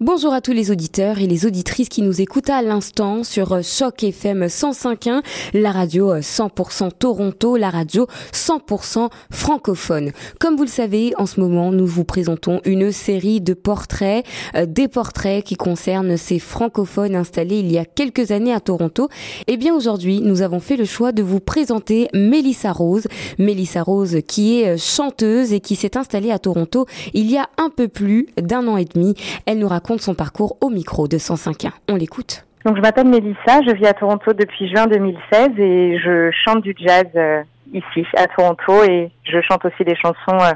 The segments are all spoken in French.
Bonjour à tous les auditeurs et les auditrices qui nous écoutent à l'instant sur Choc FM 105.1, la radio 100% Toronto, la radio 100% francophone. Comme vous le savez, en ce moment, nous vous présentons une série de portraits, euh, des portraits qui concernent ces francophones installés il y a quelques années à Toronto. Et eh bien aujourd'hui, nous avons fait le choix de vous présenter Mélissa Rose. Mélissa Rose qui est chanteuse et qui s'est installée à Toronto il y a un peu plus d'un an et demi. Elle nous raconte son parcours au micro de 105.1. On l'écoute. Donc je m'appelle Mélissa, je vis à Toronto depuis juin 2016 et je chante du jazz euh, ici à Toronto et je chante aussi des chansons euh,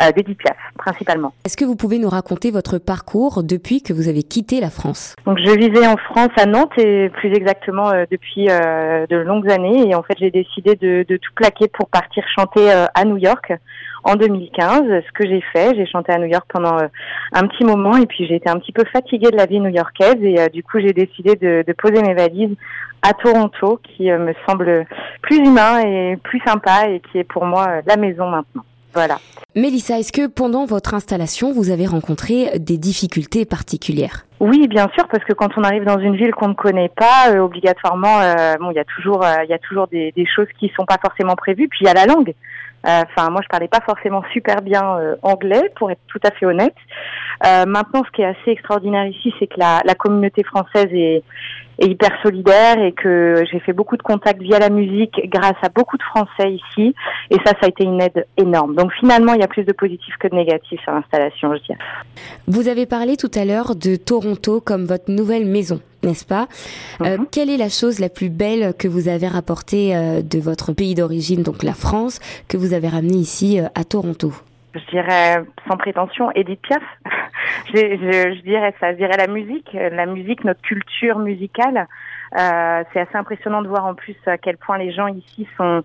euh, d'Edith Piaf principalement. Est-ce que vous pouvez nous raconter votre parcours depuis que vous avez quitté la France? Donc je vivais en France à Nantes et plus exactement depuis de longues années et en fait j'ai décidé de, de, tout plaquer pour partir chanter à New York en 2015. Ce que j'ai fait, j'ai chanté à New York pendant euh, un petit moment et puis j'ai été un petit peu fatiguée de la vie new-yorkaise et euh, du coup j'ai décidé de, de, poser mes valises à Toronto qui euh, me semble plus humain et plus sympa et qui est pour moi la maison maintenant. Voilà. Mélissa, est-ce que pendant votre installation, vous avez rencontré des difficultés particulières? Oui, bien sûr, parce que quand on arrive dans une ville qu'on ne connaît pas, obligatoirement, bon, il y a toujours, il y a toujours des, des, choses qui sont pas forcément prévues. Puis il y a la langue. Euh, enfin, moi, je parlais pas forcément super bien euh, anglais, pour être tout à fait honnête. Euh, maintenant, ce qui est assez extraordinaire ici, c'est que la, la, communauté française est, est, hyper solidaire et que j'ai fait beaucoup de contacts via la musique grâce à beaucoup de Français ici. Et ça, ça a été une aide énorme. Donc finalement, il y a plus de positifs que de négatifs sur l'installation, je dirais. Vous avez parlé tout à l'heure de Toronto comme votre nouvelle maison n'est-ce pas? Euh, mhm. Quelle est la chose la plus belle que vous avez rapportée euh, de votre pays d'origine, donc la France, que vous avez ramenée ici euh, à Toronto? Je dirais sans prétention Edith Piaf. je, je, dirais ça. Je dirais la musique, la musique, notre culture musicale. Euh, c'est assez impressionnant de voir en plus à quel point les gens ici sont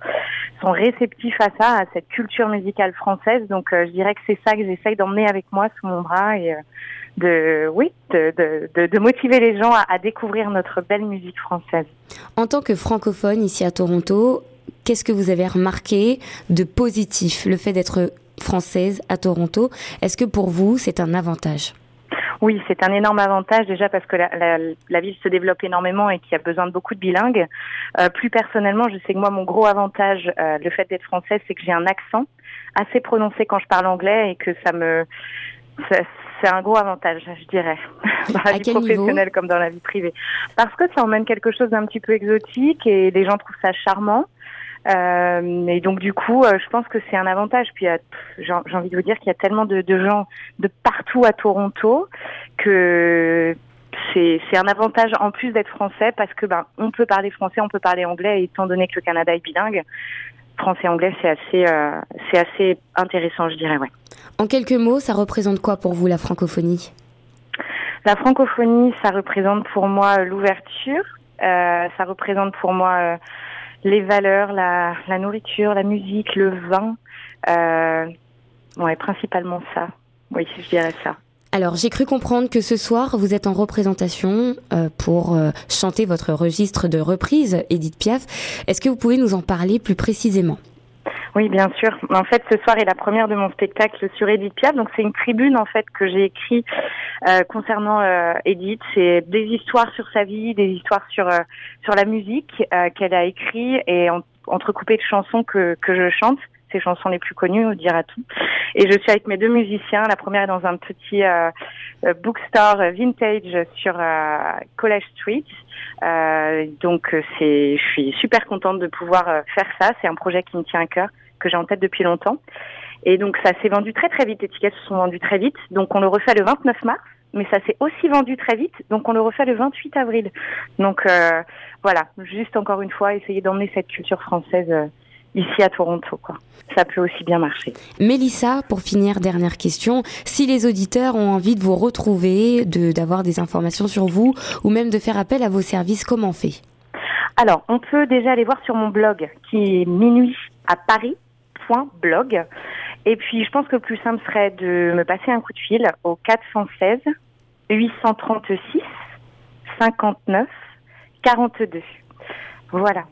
sont réceptifs à ça, à cette culture musicale française. Donc je dirais que c'est ça que j'essaye d'emmener avec moi sous mon bras et de oui de, de, de, motiver les gens à, découvrir notre belle musique française. En tant que francophone ici à Toronto, qu'est-ce que vous avez remarqué de positif le fait d'être française à Toronto Est-ce que pour vous c'est un avantage? Oui, c'est un énorme avantage déjà parce que la, la, la ville se développe énormément et qu'il y a besoin de beaucoup de bilingues. Euh, plus personnellement, je sais que moi, mon gros avantage, euh, le fait d'être française, c'est que j'ai un accent assez prononcé quand je parle anglais et que ça me ça, c'est un gros avantage, je dirais, dans la vie professionnelle comme dans la vie privée. Parce que ça emmène quelque chose d'un petit peu exotique et les gens trouvent ça charmant. Euh, et donc du coup, euh, je pense que c'est un avantage. Puis j'ai envie de vous dire qu'il y a tellement de, de, gens de partout à Toronto que c'est un avantage en plus d'être français parce que ben on peut parler français, on peut parler anglais. Et étant donné que le Canada est bilingue, français-anglais, c'est assez, euh, c'est assez intéressant, je dirais, ouais. En quelques mots, ça représente quoi pour vous la francophonie? La francophonie, ça représente pour moi l'ouverture, euh, ça représente pour moi euh, les valeurs, la, nourriture, la musique, le vin. Euh, principalement ça. Oui, je dirais ça. Alors, j'ai cru comprendre que ce soir, vous êtes en représentation euh, pour euh, chanter votre registre de reprise, Edith Piaf. Est-ce que vous pouvez nous en parler plus précisément? Oui, bien sûr. En fait, ce soir est la première de mon spectacle sur Edith Piaf. Donc, c'est une tribune en fait que j'ai écrit euh, concernant Edith. C'est des histoires sur sa vie, des histoires sur sur la musique qu'elle a écrit et entrecoupées de chansons que que je chante ses chansons les plus connues, on dira tout. Et je suis avec mes deux musiciens. La première est dans un petit euh, euh bookstore vintage sur euh, College Street. Euh, donc c'est, je suis super contente de pouvoir faire ça. C'est un projet qui me tient à cœur, que j'ai en tête depuis longtemps. Et donc ça s'est vendu très très vite. Les tickets se sont vendus très vite. Donc on le refait le 29 mars mais ça s'est aussi vendu très vite, donc on le refait le 28 avril. Donc euh, voilà, juste encore une fois, essayer d'emmener cette culture française ici à Toronto. Quoi. Ça peut aussi bien marcher. Mélissa, pour finir, dernière question. Si les auditeurs ont envie de vous retrouver, de, d'avoir des informations sur vous ou même de faire appel à vos services, comment on fait? Alors, on peut déjà aller voir sur mon blog qui est minuit à Paris.blog. Et puis, je pense que le plus simple serait de me passer un coup de fil au 416 836 59 42. Voilà.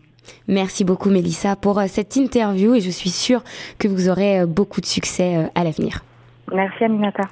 Merci beaucoup Mélissa pour euh, cette interview et je suis sûre que vous aurez euh, beaucoup de succès euh, à l'avenir. Merci Aminata.